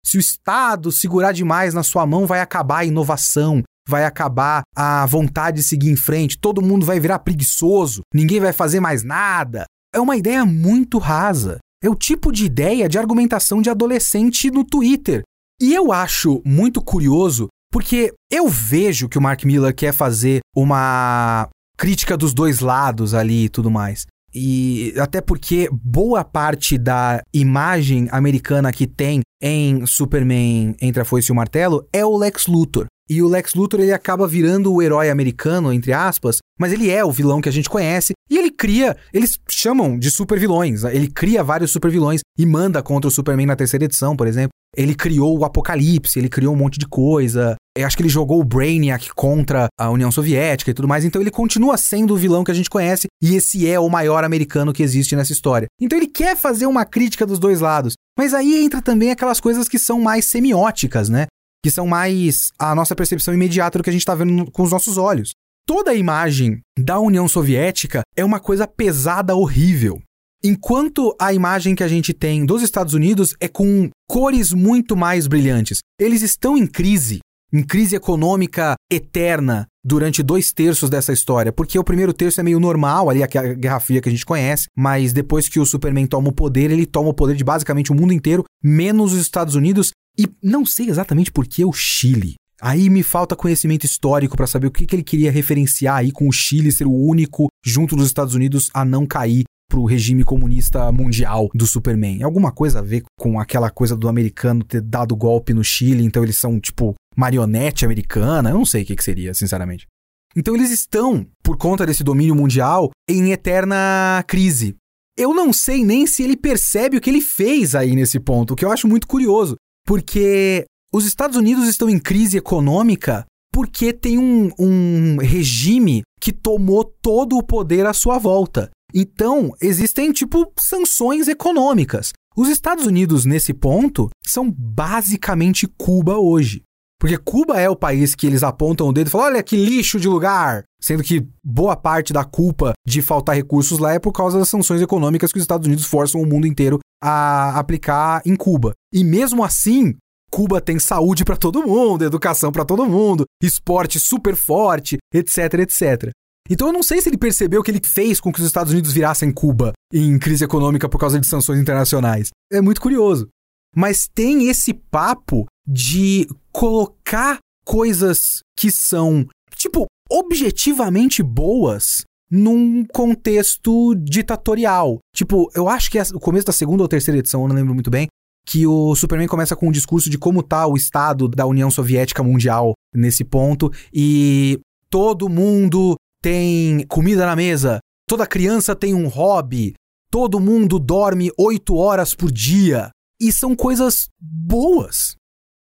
se o Estado segurar demais na sua mão, vai acabar a inovação, vai acabar a vontade de seguir em frente, todo mundo vai virar preguiçoso, ninguém vai fazer mais nada. É uma ideia muito rasa. É o tipo de ideia de argumentação de adolescente no Twitter. E eu acho muito curioso porque eu vejo que o Mark Miller quer fazer uma crítica dos dois lados ali e tudo mais. E até porque boa parte da imagem americana que tem em Superman Entre a Foice e o Martelo é o Lex Luthor. E o Lex Luthor ele acaba virando o herói americano, entre aspas, mas ele é o vilão que a gente conhece e ele cria, eles chamam de super vilões. Ele cria vários super vilões e manda contra o Superman na terceira edição, por exemplo. Ele criou o Apocalipse, ele criou um monte de coisa. Eu acho que ele jogou o Brainiac contra a União Soviética e tudo mais. Então ele continua sendo o vilão que a gente conhece e esse é o maior americano que existe nessa história. Então ele quer fazer uma crítica dos dois lados. Mas aí entra também aquelas coisas que são mais semióticas, né? que são mais a nossa percepção imediata do que a gente está vendo com os nossos olhos. Toda a imagem da União Soviética é uma coisa pesada, horrível. Enquanto a imagem que a gente tem dos Estados Unidos é com cores muito mais brilhantes. Eles estão em crise, em crise econômica eterna durante dois terços dessa história, porque o primeiro terço é meio normal, ali a Guerra Fria que a gente conhece, mas depois que o Superman toma o poder, ele toma o poder de basicamente o mundo inteiro, menos os Estados Unidos, e não sei exatamente por que o Chile. Aí me falta conhecimento histórico para saber o que, que ele queria referenciar aí com o Chile ser o único, junto dos Estados Unidos, a não cair pro regime comunista mundial do Superman. Alguma coisa a ver com aquela coisa do americano ter dado golpe no Chile, então eles são, tipo, marionete americana? Eu não sei o que, que seria, sinceramente. Então eles estão, por conta desse domínio mundial, em eterna crise. Eu não sei nem se ele percebe o que ele fez aí nesse ponto, o que eu acho muito curioso, porque os Estados Unidos estão em crise econômica porque tem um, um regime que tomou todo o poder à sua volta. Então, existem, tipo, sanções econômicas. Os Estados Unidos, nesse ponto, são basicamente Cuba hoje. Porque Cuba é o país que eles apontam o dedo e falam: olha que lixo de lugar. Sendo que boa parte da culpa de faltar recursos lá é por causa das sanções econômicas que os Estados Unidos forçam o mundo inteiro a aplicar em Cuba. E mesmo assim, Cuba tem saúde para todo mundo, educação para todo mundo, esporte super forte, etc, etc. Então eu não sei se ele percebeu o que ele fez com que os Estados Unidos virassem Cuba em crise econômica por causa de sanções internacionais. É muito curioso. Mas tem esse papo de colocar coisas que são, tipo, objetivamente boas num contexto ditatorial. Tipo, eu acho que é o começo da segunda ou terceira edição, eu não lembro muito bem, que o Superman começa com um discurso de como tá o estado da União Soviética Mundial nesse ponto e todo mundo tem comida na mesa, toda criança tem um hobby, todo mundo dorme oito horas por dia. E são coisas boas.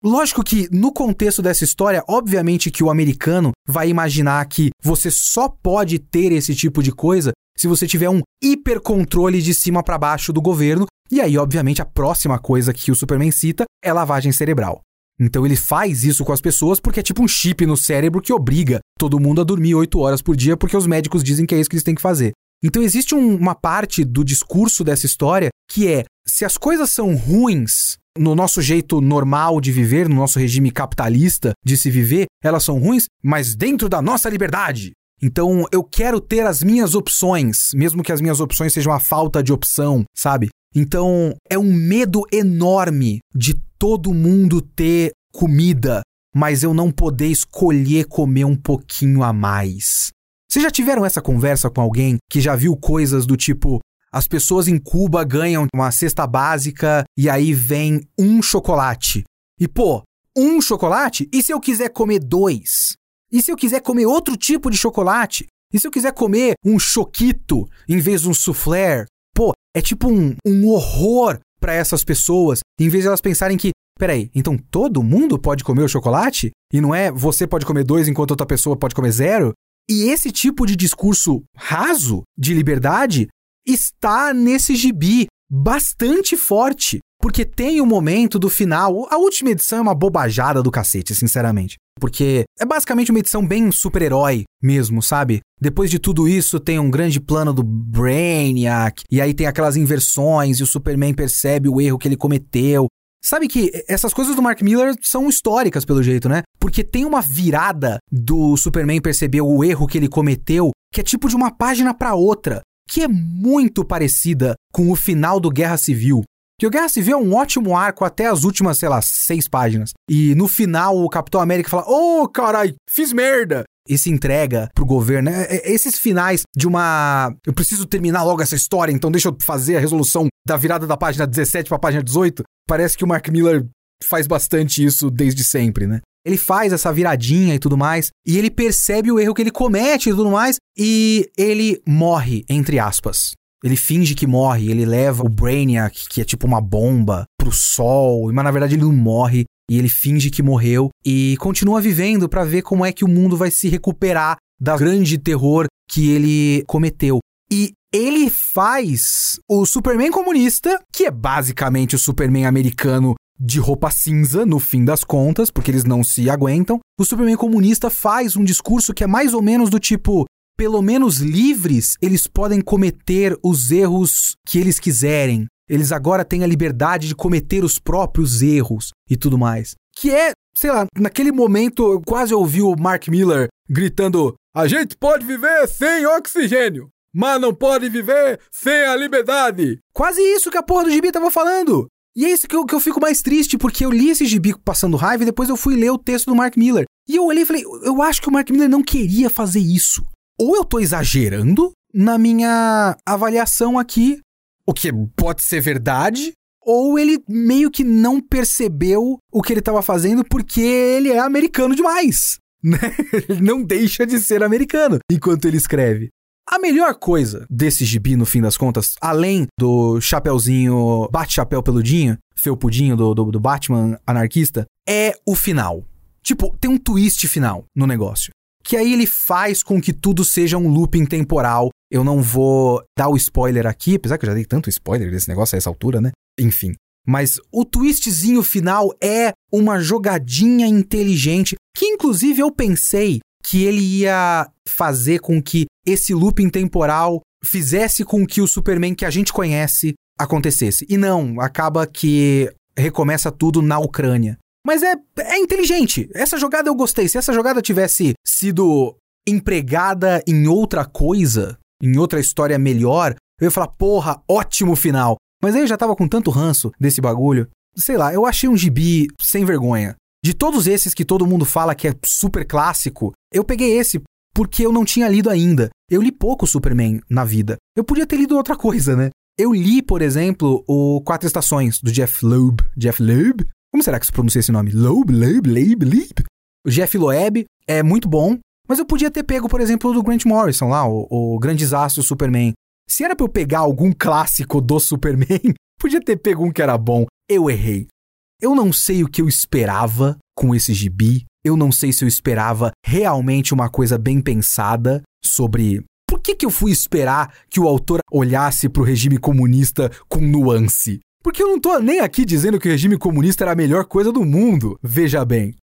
Lógico que, no contexto dessa história, obviamente que o americano vai imaginar que você só pode ter esse tipo de coisa se você tiver um hipercontrole de cima para baixo do governo e aí, obviamente, a próxima coisa que o Superman cita é lavagem cerebral. Então ele faz isso com as pessoas porque é tipo um chip no cérebro que obriga todo mundo a dormir 8 horas por dia porque os médicos dizem que é isso que eles têm que fazer. Então existe um, uma parte do discurso dessa história que é: se as coisas são ruins no nosso jeito normal de viver, no nosso regime capitalista de se viver, elas são ruins, mas dentro da nossa liberdade. Então eu quero ter as minhas opções, mesmo que as minhas opções sejam a falta de opção, sabe? Então, é um medo enorme de todo mundo ter comida, mas eu não poder escolher comer um pouquinho a mais. Vocês já tiveram essa conversa com alguém que já viu coisas do tipo: as pessoas em Cuba ganham uma cesta básica e aí vem um chocolate. E pô, um chocolate? E se eu quiser comer dois? E se eu quiser comer outro tipo de chocolate? E se eu quiser comer um choquito em vez de um soufflé? Pô, é tipo um, um horror para essas pessoas, em vez de elas pensarem que, peraí, então todo mundo pode comer o chocolate? E não é você pode comer dois enquanto outra pessoa pode comer zero? E esse tipo de discurso raso de liberdade está nesse gibi bastante forte. Porque tem o momento do final. A última edição é uma bobajada do cacete, sinceramente. Porque é basicamente uma edição bem super-herói mesmo, sabe? Depois de tudo isso, tem um grande plano do Brainiac, e aí tem aquelas inversões, e o Superman percebe o erro que ele cometeu. Sabe que essas coisas do Mark Miller são históricas, pelo jeito, né? Porque tem uma virada do Superman perceber o erro que ele cometeu, que é tipo de uma página para outra, que é muito parecida com o final do Guerra Civil. Que o Guerra Civil é um ótimo arco até as últimas, sei lá, seis páginas. E no final o Capitão América fala: Ô, oh, carai, fiz merda! E se entrega pro governo. É, é, esses finais de uma. Eu preciso terminar logo essa história, então deixa eu fazer a resolução da virada da página 17 pra página 18. Parece que o Mark Miller faz bastante isso desde sempre, né? Ele faz essa viradinha e tudo mais, e ele percebe o erro que ele comete e tudo mais, e ele morre, entre aspas. Ele finge que morre, ele leva o Brainiac, que é tipo uma bomba, pro sol, mas na verdade ele não morre e ele finge que morreu e continua vivendo para ver como é que o mundo vai se recuperar da grande terror que ele cometeu. E ele faz o Superman comunista, que é basicamente o Superman americano de roupa cinza, no fim das contas, porque eles não se aguentam. O Superman comunista faz um discurso que é mais ou menos do tipo: pelo menos livres, eles podem cometer os erros que eles quiserem. Eles agora têm a liberdade de cometer os próprios erros e tudo mais. Que é, sei lá, naquele momento eu quase ouvi o Mark Miller gritando: A gente pode viver sem oxigênio, mas não pode viver sem a liberdade. Quase isso que a porra do gibi tava falando. E é isso que eu, que eu fico mais triste, porque eu li esse gibi passando raiva e depois eu fui ler o texto do Mark Miller. E eu olhei e falei, eu acho que o Mark Miller não queria fazer isso. Ou eu tô exagerando na minha avaliação aqui, o que pode ser verdade, ou ele meio que não percebeu o que ele estava fazendo porque ele é americano demais. [laughs] Né? Ele não deixa de ser americano enquanto ele escreve. A melhor coisa desse gibi, no fim das contas, além do chapeuzinho bate-chapéu peludinho, felpudinho do, do, do Batman anarquista, é o final. Tipo, tem um twist final no negócio. Que aí ele faz com que tudo seja um looping temporal. Eu não vou dar o spoiler aqui, apesar que eu já dei tanto spoiler desse negócio a essa altura, né? Enfim. Mas o twistzinho final é uma jogadinha inteligente que, inclusive, eu pensei que ele ia fazer com que esse looping temporal fizesse com que o Superman que a gente conhece acontecesse. E não, acaba que recomeça tudo na Ucrânia. Mas é, é inteligente. Essa jogada eu gostei. Se essa jogada tivesse sido empregada em outra coisa, em outra história melhor, eu ia falar, porra, ótimo final. Mas aí eu já tava com tanto ranço desse bagulho. Sei lá, eu achei um gibi sem vergonha. De todos esses que todo mundo fala que é super clássico, eu peguei esse porque eu não tinha lido ainda. Eu li pouco Superman na vida. Eu podia ter lido outra coisa, né? Eu li, por exemplo, o Quatro Estações, do Jeff Loeb. Jeff Loeb? Como será que se pronuncia esse nome? Loeb, Loeb, Loeb, Loeb? O Jeff Loeb é muito bom, mas eu podia ter pego, por exemplo, o do Grant Morrison lá, o, o Grande Desastre Superman. Se era pra eu pegar algum clássico do Superman, [laughs] podia ter pego um que era bom. Eu errei. Eu não sei o que eu esperava com esse gibi. Eu não sei se eu esperava realmente uma coisa bem pensada sobre por que, que eu fui esperar que o autor olhasse para o regime comunista com nuance. Porque eu não tô nem aqui dizendo que o regime comunista era a melhor coisa do mundo, veja bem.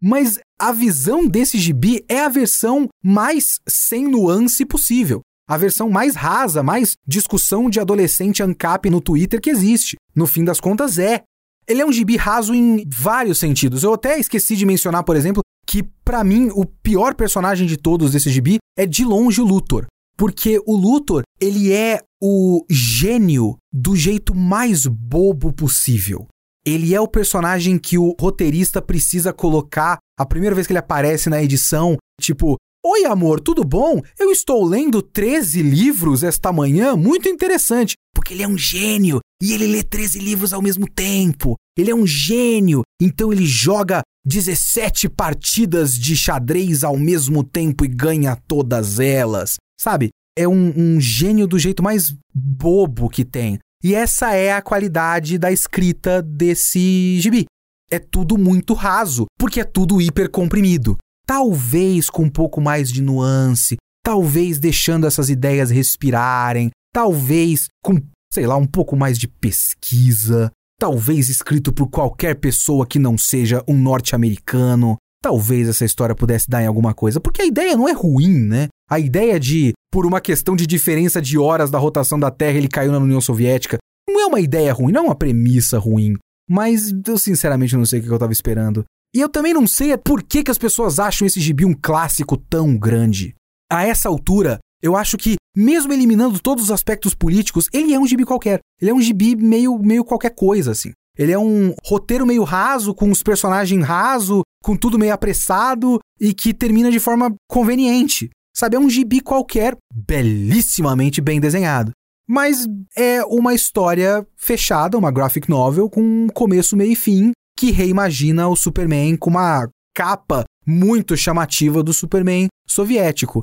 Mas a visão desse gibi é a versão mais sem nuance possível. A versão mais rasa, mais discussão de adolescente ANCAP no Twitter que existe. No fim das contas, é. Ele é um gibi raso em vários sentidos. Eu até esqueci de mencionar, por exemplo, que para mim o pior personagem de todos desse gibi é de longe o Luthor. Porque o Luthor, ele é o gênio do jeito mais bobo possível. Ele é o personagem que o roteirista precisa colocar a primeira vez que ele aparece na edição, tipo, Oi, amor, tudo bom? Eu estou lendo 13 livros esta manhã, muito interessante, porque ele é um gênio e ele lê 13 livros ao mesmo tempo. Ele é um gênio, então ele joga 17 partidas de xadrez ao mesmo tempo e ganha todas elas. Sabe? É um, um gênio do jeito mais bobo que tem. E essa é a qualidade da escrita desse gibi. É tudo muito raso, porque é tudo hiper comprimido talvez com um pouco mais de nuance, talvez deixando essas ideias respirarem, talvez com, sei lá, um pouco mais de pesquisa, talvez escrito por qualquer pessoa que não seja um norte-americano. Talvez essa história pudesse dar em alguma coisa, porque a ideia não é ruim, né? A ideia de, por uma questão de diferença de horas da rotação da Terra, ele caiu na União Soviética, não é uma ideia ruim, não é uma premissa ruim. Mas eu sinceramente não sei o que eu tava esperando. E eu também não sei por que, que as pessoas acham esse gibi um clássico tão grande. A essa altura, eu acho que, mesmo eliminando todos os aspectos políticos, ele é um gibi qualquer. Ele é um gibi meio, meio qualquer coisa, assim. Ele é um roteiro meio raso, com os personagens raso, com tudo meio apressado e que termina de forma conveniente. Sabe, é um gibi qualquer, belíssimamente bem desenhado. Mas é uma história fechada, uma graphic novel com um começo, meio e fim, que reimagina o Superman com uma capa muito chamativa do Superman soviético.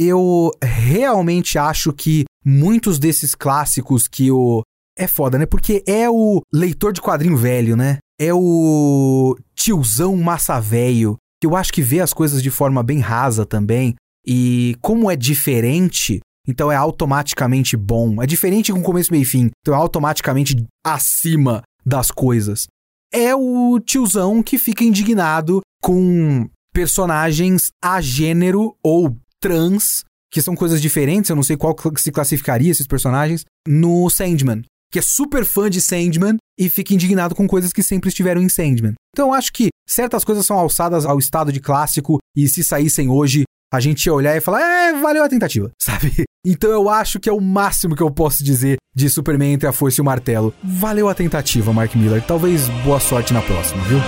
Eu realmente acho que muitos desses clássicos que o. É foda, né? Porque é o leitor de quadrinho velho, né? É o tiozão massa velho, que eu acho que vê as coisas de forma bem rasa também. E como é diferente, então é automaticamente bom. É diferente com começo, meio e fim. Então é automaticamente acima das coisas é o tiozão que fica indignado com personagens a gênero ou trans, que são coisas diferentes, eu não sei qual se classificaria esses personagens, no Sandman, que é super fã de Sandman e fica indignado com coisas que sempre estiveram em Sandman. Então eu acho que certas coisas são alçadas ao estado de clássico e se saíssem hoje, a gente ia olhar e falar, é, valeu a tentativa, [laughs] sabe? Então eu acho que é o máximo que eu posso dizer de Superman entre a Força e o Martelo. Valeu a tentativa, Mark Miller. Talvez boa sorte na próxima, viu?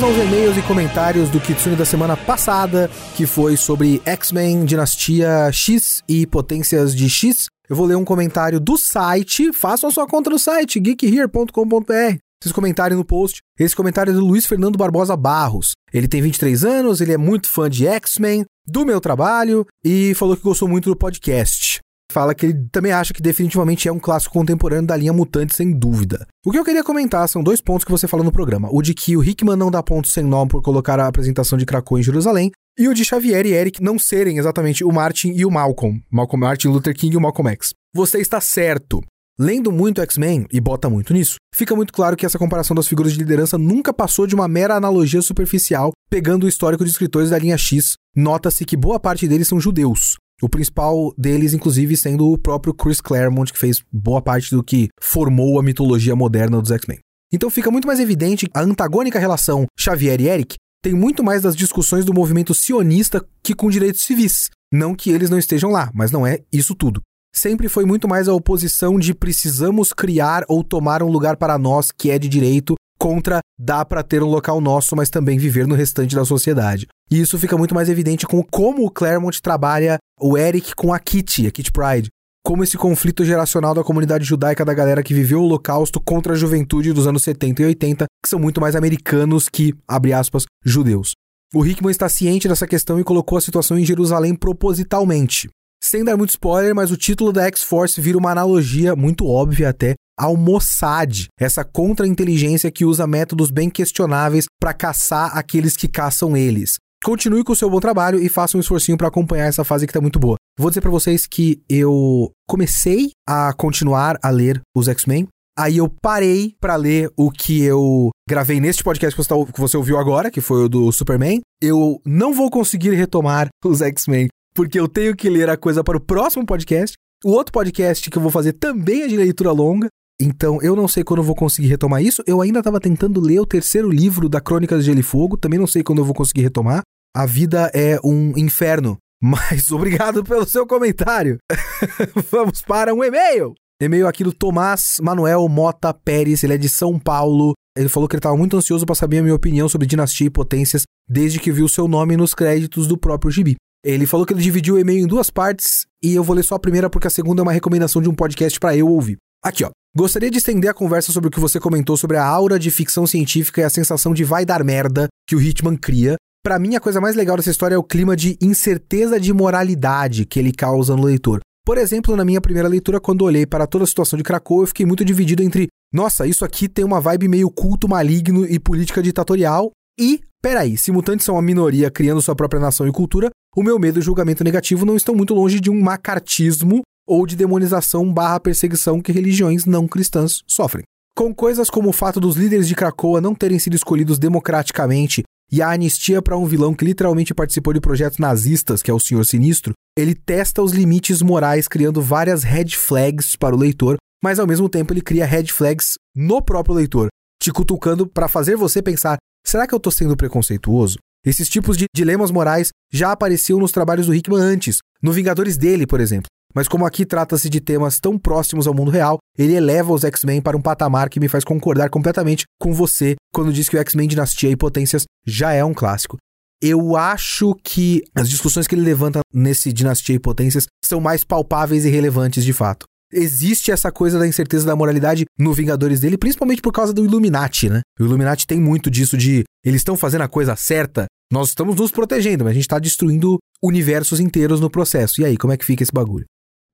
Vamos aos e-mails e comentários do Kitsune da semana passada, que foi sobre X-Men Dinastia X e Potências de X. Eu vou ler um comentário do site, façam sua conta no site, geekhere.com.br. Vocês comentarem no post. Esse comentário é do Luiz Fernando Barbosa Barros. Ele tem 23 anos, ele é muito fã de X-Men, do meu trabalho e falou que gostou muito do podcast fala que ele também acha que definitivamente é um clássico contemporâneo da linha Mutante, sem dúvida. O que eu queria comentar são dois pontos que você falou no programa. O de que o Hickman não dá ponto sem nó por colocar a apresentação de Krakow em Jerusalém, e o de Xavier e Eric não serem exatamente o Martin e o Malcolm. Malcolm Martin Luther King e o Malcolm X. Você está certo. Lendo muito X-Men, e bota muito nisso, fica muito claro que essa comparação das figuras de liderança nunca passou de uma mera analogia superficial, pegando o histórico de escritores da linha X. Nota-se que boa parte deles são judeus. O principal deles, inclusive, sendo o próprio Chris Claremont, que fez boa parte do que formou a mitologia moderna dos X-Men. Então fica muito mais evidente a antagônica relação Xavier e Eric tem muito mais das discussões do movimento sionista que com direitos civis. Não que eles não estejam lá, mas não é isso tudo. Sempre foi muito mais a oposição de precisamos criar ou tomar um lugar para nós que é de direito contra dá para ter um local nosso, mas também viver no restante da sociedade. E isso fica muito mais evidente com como o Claremont trabalha o Eric com a Kitty, a Kitty Pride. Como esse conflito geracional da comunidade judaica da galera que viveu o Holocausto contra a juventude dos anos 70 e 80, que são muito mais americanos que, abre aspas, judeus. O Hickman está ciente dessa questão e colocou a situação em Jerusalém propositalmente. Sem dar muito spoiler, mas o título da X-Force vira uma analogia, muito óbvia até, ao Mossad, essa contra-inteligência que usa métodos bem questionáveis para caçar aqueles que caçam eles. Continue com o seu bom trabalho e faça um esforcinho para acompanhar essa fase que tá muito boa. Vou dizer para vocês que eu comecei a continuar a ler os X-Men. Aí eu parei para ler o que eu gravei neste podcast que você, tá, que você ouviu agora, que foi o do Superman. Eu não vou conseguir retomar os X-Men porque eu tenho que ler a coisa para o próximo podcast. O outro podcast que eu vou fazer também é de leitura longa. Então, eu não sei quando eu vou conseguir retomar isso. Eu ainda estava tentando ler o terceiro livro da Crônicas de Gelo e Fogo. Também não sei quando eu vou conseguir retomar. A vida é um inferno. [laughs] Mas obrigado pelo seu comentário. [laughs] Vamos para um e-mail. E-mail aqui do Tomás Manuel Mota Pérez. Ele é de São Paulo. Ele falou que ele estava muito ansioso para saber a minha opinião sobre dinastia e potências desde que viu seu nome nos créditos do próprio gibi. Ele falou que ele dividiu o e-mail em duas partes e eu vou ler só a primeira porque a segunda é uma recomendação de um podcast para eu ouvir. Aqui, ó. Gostaria de estender a conversa sobre o que você comentou sobre a aura de ficção científica e a sensação de vai dar merda que o Hitman cria. Para mim, a coisa mais legal dessa história é o clima de incerteza de moralidade que ele causa no leitor. Por exemplo, na minha primeira leitura, quando olhei para toda a situação de Krakow, eu fiquei muito dividido entre, nossa, isso aqui tem uma vibe meio culto maligno e política ditatorial, e, peraí, se mutantes são uma minoria criando sua própria nação e cultura, o meu medo e julgamento negativo não estão muito longe de um macartismo ou de demonização barra perseguição que religiões não cristãs sofrem. Com coisas como o fato dos líderes de Krakoa não terem sido escolhidos democraticamente e a anistia para um vilão que literalmente participou de projetos nazistas, que é o Senhor Sinistro, ele testa os limites morais criando várias red flags para o leitor, mas ao mesmo tempo ele cria red flags no próprio leitor, te cutucando para fazer você pensar: será que eu estou sendo preconceituoso? Esses tipos de dilemas morais já apareciam nos trabalhos do Hickman antes, no Vingadores dele, por exemplo. Mas como aqui trata-se de temas tão próximos ao mundo real, ele eleva os X-Men para um patamar que me faz concordar completamente com você quando diz que o X-Men Dinastia e Potências já é um clássico. Eu acho que as discussões que ele levanta nesse Dinastia e Potências são mais palpáveis e relevantes de fato. Existe essa coisa da incerteza da moralidade no Vingadores dele, principalmente por causa do Illuminati, né? O Illuminati tem muito disso de eles estão fazendo a coisa certa, nós estamos nos protegendo, mas a gente está destruindo universos inteiros no processo. E aí, como é que fica esse bagulho?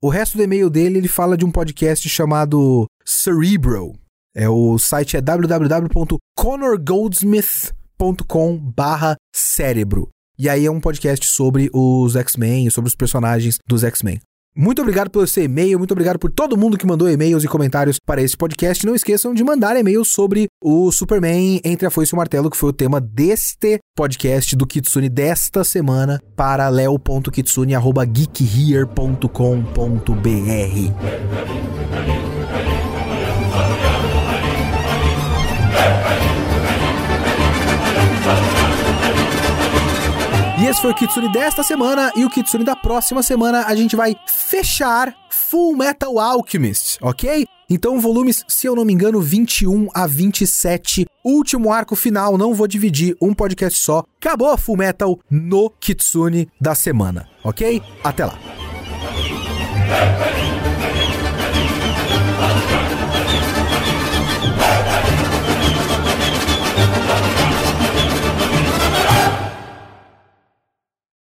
O resto do e-mail dele, ele fala de um podcast chamado Cerebro. É, o site é www.conorgoldsmith.com barra cérebro. E aí é um podcast sobre os X-Men, sobre os personagens dos X-Men. Muito obrigado pelo seu e-mail, muito obrigado por todo mundo que mandou e-mails e comentários para esse podcast. Não esqueçam de mandar e-mails sobre o Superman Entre a Foice e o Martelo, que foi o tema deste podcast do Kitsune desta semana, para leo.kitsune.geekhere.com.br. Esse foi o Kitsune desta semana e o Kitsune da próxima semana a gente vai fechar Full Metal Alchemist, ok? Então, volumes, se eu não me engano, 21 a 27. Último arco final, não vou dividir um podcast só. Acabou a Full Metal no Kitsune da semana, ok? Até lá.